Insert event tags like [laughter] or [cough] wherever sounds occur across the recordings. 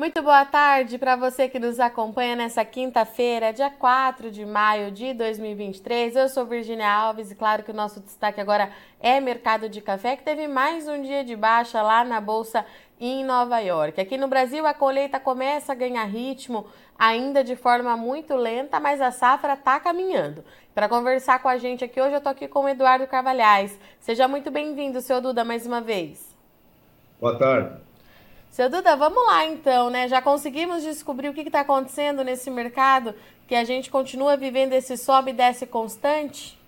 Muito boa tarde para você que nos acompanha nessa quinta-feira, dia 4 de maio de 2023. Eu sou Virginia Alves e claro que o nosso destaque agora é mercado de café, que teve mais um dia de baixa lá na bolsa em Nova York. Aqui no Brasil, a colheita começa a ganhar ritmo, ainda de forma muito lenta, mas a safra está caminhando. Para conversar com a gente aqui hoje, eu estou aqui com o Eduardo Carvalhais. Seja muito bem-vindo, seu Duda, mais uma vez. Boa tarde. Seu Duda, vamos lá então, né? Já conseguimos descobrir o que está acontecendo nesse mercado, que a gente continua vivendo esse sobe e desce constante?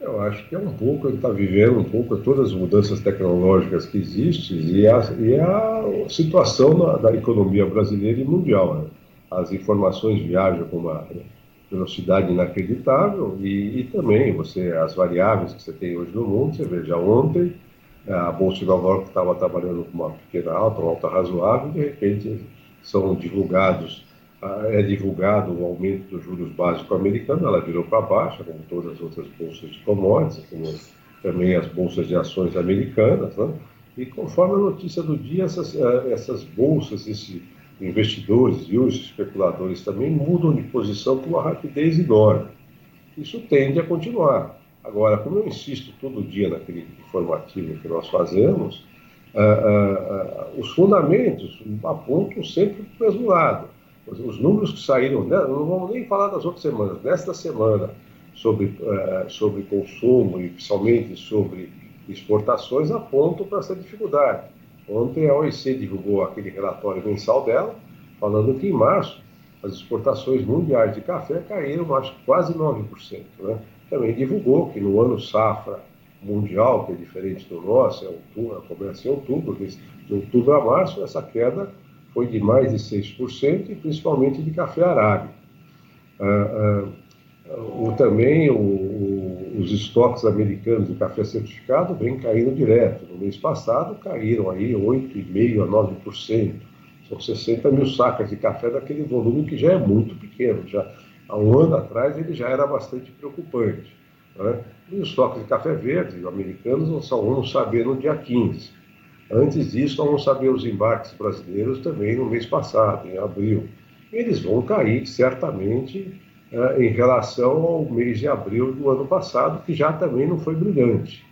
Eu acho que é um pouco, está vivendo um pouco todas as mudanças tecnológicas que existem e a, e a situação da, economia brasileira e mundial. Né? As informações viajam com uma velocidade inacreditável e, e também você as variáveis que você tem hoje no mundo, você veja ontem a Bolsa de Nova York estava trabalhando com uma pequena alta, uma alta razoável, e de repente são divulgados, é divulgado o aumento dos juros básicos americanos, ela virou para baixo, como todas as outras bolsas de commodities, como também as bolsas de ações americanas, né? e conforme a notícia do dia, essas, é, essas bolsas, esses investidores e os especuladores também mudam de posição com uma rapidez enorme. Isso tende a continuar. Agora, como eu insisto todo dia naquele informativo que nós fazemos, uh, uh, uh, os fundamentos apontam sempre para o mesmo lado. Os, os, números que saíram, né, não vamos nem falar das outras semanas, nesta semana, sobre, sobre consumo e principalmente sobre exportações, apontam para essa dificuldade. Ontem a OEC divulgou aquele relatório mensal dela, falando que em março as exportações mundiais de café caíram, acho que quase 9%. Né? Também divulgou que no ano safra mundial, que é diferente do nosso, é outubro, começa em outubro, de outubro a março, essa queda foi de mais de 6%, e principalmente de café arábica. Ah, ah, o, também o, o, os estoques americanos de café certificado vêm caindo direto. No mês passado caíram aí 8,5% a 9%. São 60 mil sacas de café daquele volume que já é muito pequeno. Já, há um ano atrás ele já era bastante preocupante. Né? E os estoques de café verde americanos só vamos saber no dia 15. Antes disso, nós vamos saber os embarques brasileiros também no mês passado, em abril. Eles vão cair certamente eh, em relação ao mês de abril do ano passado, que já também não foi brilhante.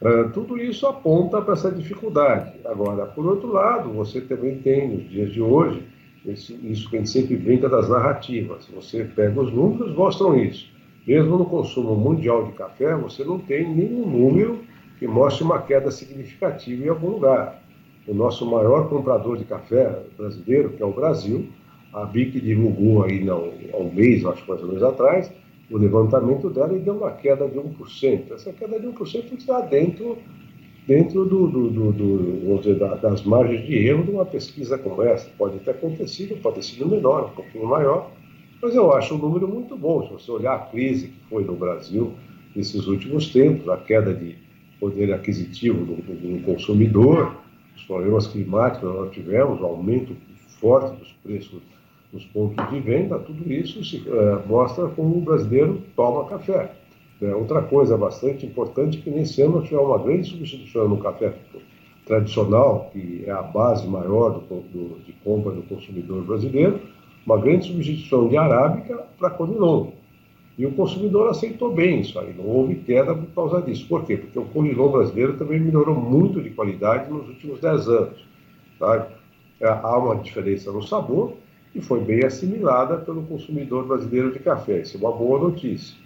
Uh, tudo isso aponta para essa dificuldade. Agora, por outro lado, você também tem, nos dias de hoje, esse, isso que a gente sempre brinca das narrativas. Você pega os números, mostram isso. Mesmo no consumo mundial de café, você não tem nenhum número que mostre uma queda significativa em algum lugar. O nosso maior comprador de café brasileiro, que é o Brasil, a BIC divulgou aí não, há um mês, acho que mais ou menos atrás, o levantamento dela e deu uma queda de 1%. Essa queda de 1% está dentro dentro do, do, do, do dizer, das margens de erro de uma pesquisa como essa. Pode ter acontecido, pode ter sido menor, um pouquinho maior, mas eu acho um número muito bom. Se você olhar a crise que foi no Brasil nesses últimos tempos, a queda de poder aquisitivo do, do consumidor, os problemas climáticos que nós tivemos, o aumento forte dos preços nos pontos de venda, tudo isso se, é, mostra como o brasileiro toma café. É, outra coisa bastante importante é que nesse ano nós tivemos uma grande substituição no café tradicional, que é a base maior do, do, de compra do consumidor brasileiro, uma grande substituição de arábica para conilon. E o consumidor aceitou bem isso aí, não houve queda por causa disso. Por quê? Porque o conilon brasileiro também melhorou muito de qualidade nos últimos 10 anos. Tá? É, há uma diferença no sabor e foi bem assimilada pelo consumidor brasileiro de café. Isso é uma boa notícia.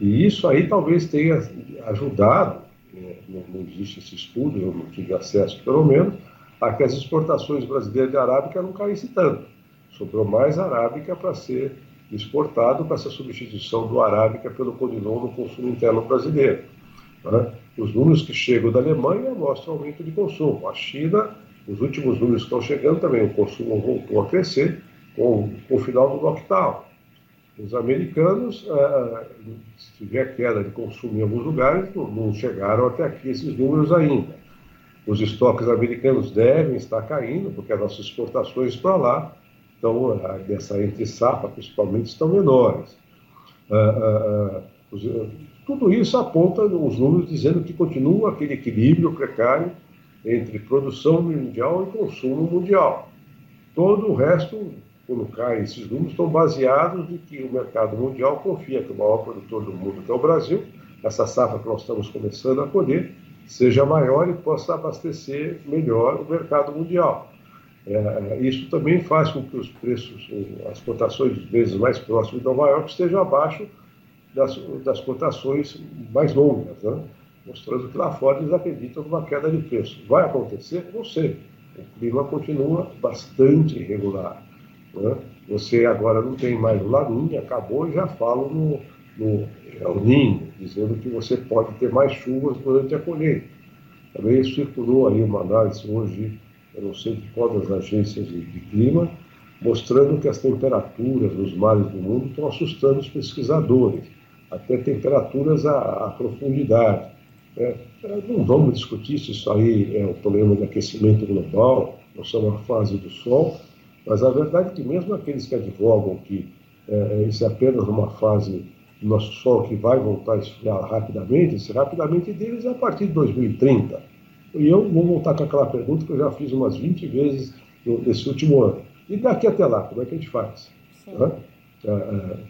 E isso aí talvez tenha ajudado, né, não, existe esse estudo, eu não tive acesso pelo menos, a que as exportações brasileiras de arábica não caíssem tanto. Sobrou mais arábica para ser exportado com essa substituição do arábica pelo conilon no consumo interno brasileiro. Né? Os números que chegam da Alemanha mostram aumento de consumo. A China, os últimos números que estão chegando também, o consumo voltou a crescer com, com o final do lockdown. Os americanos, ah, se tiver queda de consumo em alguns lugares, não, chegaram até aqui esses números ainda. Os estoques americanos devem estar caindo, porque as nossas exportações para lá, então, dessa entre safra, principalmente, estão menores. Ah, ah, os, tudo isso aponta os números dizendo que continua aquele equilíbrio precário entre produção mundial e consumo mundial. Todo o resto, cai esses números, estão baseados em que o mercado mundial confia que o maior produtor do mundo, que é o Brasil, essa safra que nós estamos começando a colher, seja maior e possa abastecer melhor o mercado mundial. É, isso também faz com que os preços, as cotações vezes mais próximas de Nova York estejam abaixo das, das cotações mais longas, né? mostrando que lá fora eles acreditam numa queda de preço. Vai acontecer? Não sei. O clima continua bastante irregular. Né? Você agora não tem mais o Laninha, acabou e já falam no, no El Ninho, dizendo que você pode ter mais chuvas durante a colheita. Também circulou aí uma análise hoje eu não sei de qual das agências de, de clima, mostrando que as temperaturas nos mares do mundo estão assustando os pesquisadores, até temperaturas à, à profundidade. É, não vamos discutir se isso aí é o problema de aquecimento global, nós somos uma fase do Sol, mas a verdade é que mesmo aqueles que advogam que é, isso é apenas uma fase do nosso Sol que vai voltar a esfriar rapidamente, esse rapidamente deles é a partir de 2030. E eu vou voltar com aquela pergunta que eu já fiz umas 20 vezes nesse último ano. E daqui até lá, como é que a gente faz? Né?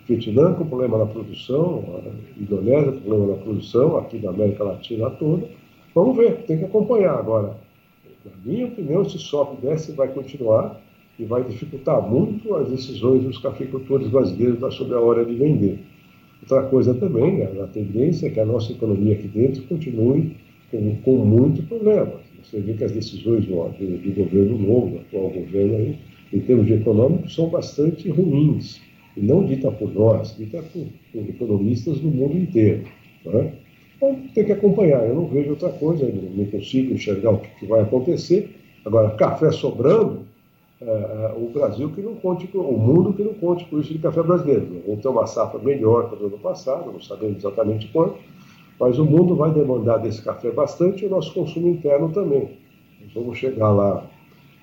Vietnã com problema na produção, Indonésia com problema na produção, aqui da América Latina toda. Vamos ver, tem que acompanhar agora. Na minha opinião, esse sobe e desce vai continuar e vai dificultar muito as decisões dos cafeicultores brasileiros sobre a hora de vender. Outra coisa também, a tendência é que a nossa economia aqui dentro continue com, com muito problema. Você vê que as decisões do, do, governo novo, atual governo, aí, em termos de econômico, são bastante ruins. E não dita por nós, dita por, por economistas do mundo inteiro. Né? Então, tem que acompanhar. Eu não vejo outra coisa, não consigo enxergar o que, que vai acontecer. Agora, café sobrando, é, é, o Brasil que não conte, o mundo que não conte com isso de café brasileiro. Vamos ter uma safra melhor que o ano passado, não sabemos exatamente quanto, mas o mundo vai demandar desse café bastante e o nosso consumo interno também. Nós vamos chegar lá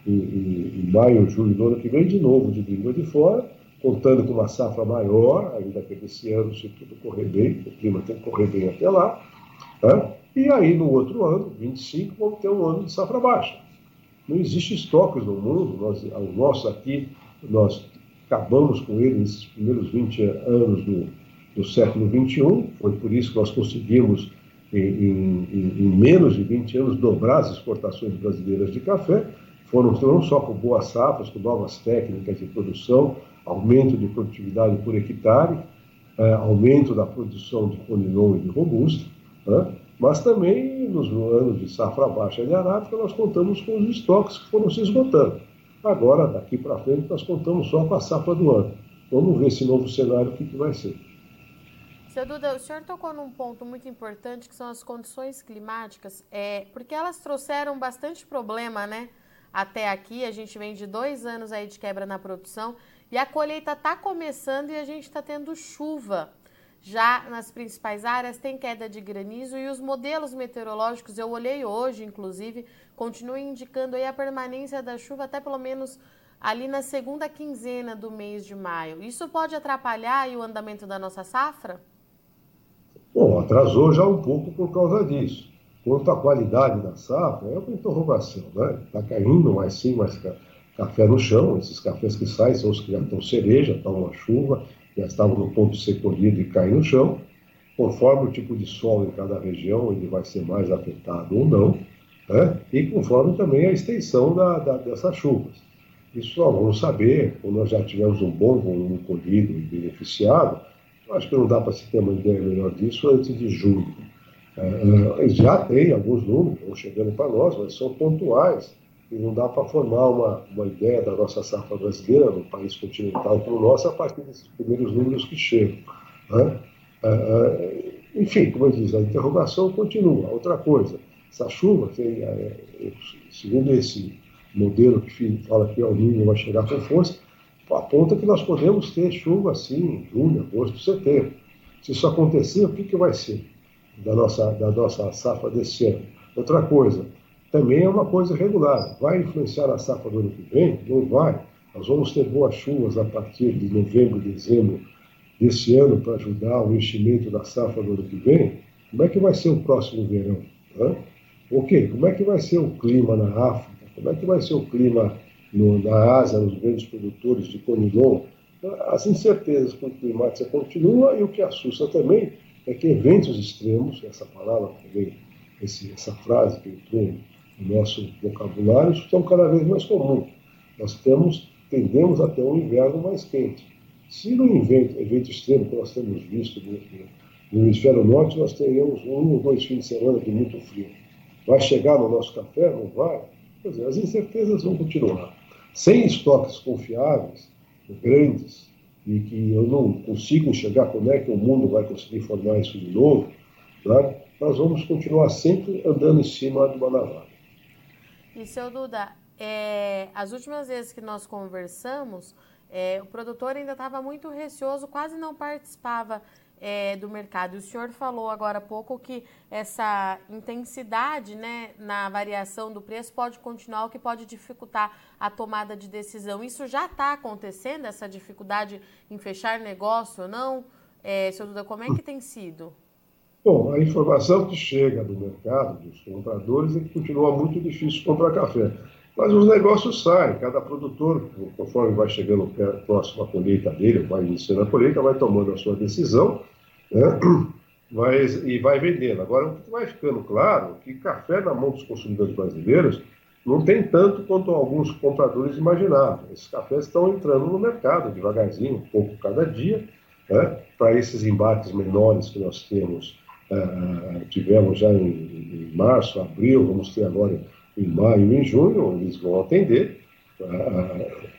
em, em, em maio, julho do ano que vem, de novo de língua de fora, contando com uma safra maior, ainda que esse ano, se tudo correr bem, o clima tem que correr bem até lá. Né? E aí, no outro ano, 25, vamos ter um ano de safra baixa. Não existe estoques no mundo, nós, o nosso aqui, nós acabamos com ele nesses primeiros 20 anos do, do século XXI. Foi por isso que nós conseguimos, em, em, em, menos de 20 anos, dobrar as exportações brasileiras de café. Foram não só com boas safras, com novas técnicas de produção, aumento de produtividade por hectare, é, aumento da produção de conilon e de robusta, né? Mas também nos anos de safra baixa de arábica nós contamos com os estoques que foram se esgotando. Agora, daqui para frente, nós contamos só com a safra do ano. Vamos ver esse novo cenário, o que, que vai ser. Seu Duda, o senhor tocou num ponto muito importante que são as condições climáticas, é, porque elas trouxeram bastante problema, né? Até aqui, a gente vem de dois anos aí de quebra na produção e a colheita está começando e a gente está tendo chuva. Já nas principais áreas tem queda de granizo e os modelos meteorológicos, eu olhei hoje, inclusive, continuam indicando a permanência da chuva até pelo menos ali na segunda quinzena do mês de maio. Isso pode atrapalhar o andamento da nossa safra? Bom, atrasou já um pouco por causa disso. Quanto à qualidade da safra, é uma interrogação, né? Está caindo mais sim, mais café no chão. Esses cafés que saem são os que já estão cereja, estão uma chuva, já estavam no ponto de ser colhido e cair no chão. Conforme o tipo de solo em cada região, ele vai ser mais afetado ou não, né? e conforme também a extensão da, da, dessas chuvas. Isso vamos saber quando nós já tivermos um bom volume colhido e beneficiado, Acho que não dá para se ter uma ideia melhor disso antes de julho. É, é já tem alguns números, estão chegando para nós, mas são pontuais. E não dá para formar uma, uma ideia da nossa safra brasileira, no país continental como o nosso, a partir desses primeiros números que chegam. Né? É, é, enfim, como eu disse, a interrogação continua. Outra coisa, essa chuva, tem, é, segundo esse modelo que fala que o Ninho vai chegar com força, aponta que nós podemos ter chuva assim em junho, agosto, setembro. Se isso acontecer, o que, que vai ser da nossa, da nossa safra desse ano? Outra coisa, também é uma coisa regular. Vai influenciar a safra do ano que vem? Não vai. Nós vamos ter boas chuvas a partir de novembro, dezembro desse ano para ajudar o enchimento da safra do ano que vem. Como é que vai ser o próximo verão? Hã? Ok, como é que vai ser o clima na África? Como é que vai ser o clima no, na Ásia, nos grandes produtores de conilon, as incertezas com climática continuam e o que assusta também é que eventos extremos, essa palavra também, essa frase que entrou no nosso vocabulário, são cada vez mais comuns. Nós temos, tendemos a ter um inverno mais quente. Se no evento, evento extremo que nós temos visto no, no hemisfério norte, nós teríamos um ou dois fins de semana de muito frio. Vai chegar no nosso café? Não vai? Dizer, as incertezas vão continuar. Sem estoques confiáveis, grandes, e que eu não consigo enxergar como é que o mundo vai conseguir formar isso de novo, né? nós vamos continuar sempre andando em cima de uma navalha. E, seu Duda, é, as últimas vezes que nós conversamos, é, o produtor ainda estava muito receoso, quase não participava é, do mercado. O senhor falou agora há pouco que essa intensidade né, na variação do preço pode continuar, o que pode dificultar a tomada de decisão. Isso já está acontecendo, essa dificuldade em fechar negócio ou não? É, senhor Duda, como é que tem sido? Bom, a informação que chega do mercado, dos compradores, é que continua muito difícil comprar café. Mas os negócios saem, cada produtor, conforme vai chegando próximo à colheita dele, vai iniciando a colheita, vai tomando a sua decisão né? [clears throat] vai, e vai vendendo. Agora, o que vai ficando claro é que café na mão dos consumidores brasileiros não tem tanto quanto alguns compradores imaginavam. Esses cafés estão entrando no mercado devagarzinho, um pouco cada dia, né? para esses embates menores que nós temos, uh, tivemos já em, em março, abril, vamos ter agora em maio e em junho, eles vão atender. Uh,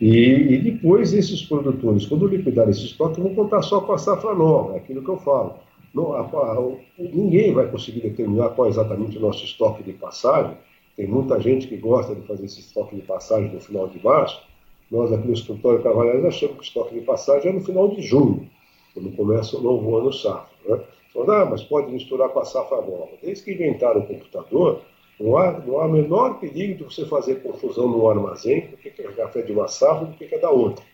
e, e, depois esses produtores, quando liquidar esse estoque, vão contar só com a safra nova, é aquilo que eu falo. A, a, ninguém vai conseguir determinar qual é exatamente o nosso estoque de passagem. Tem muita gente que gosta de fazer esse estoque de passagem no final de março. Nós aqui no escritório Cavalheiros achamos que o estoque de passagem é no final de junho, quando começa o novo ano safra. Né? Então, ah, mas pode misturar com a safra nova. Desde que inventaram o computador, não há, não há menor perigo de você fazer confusão no armazém do que é café de uma safra do que é da outra.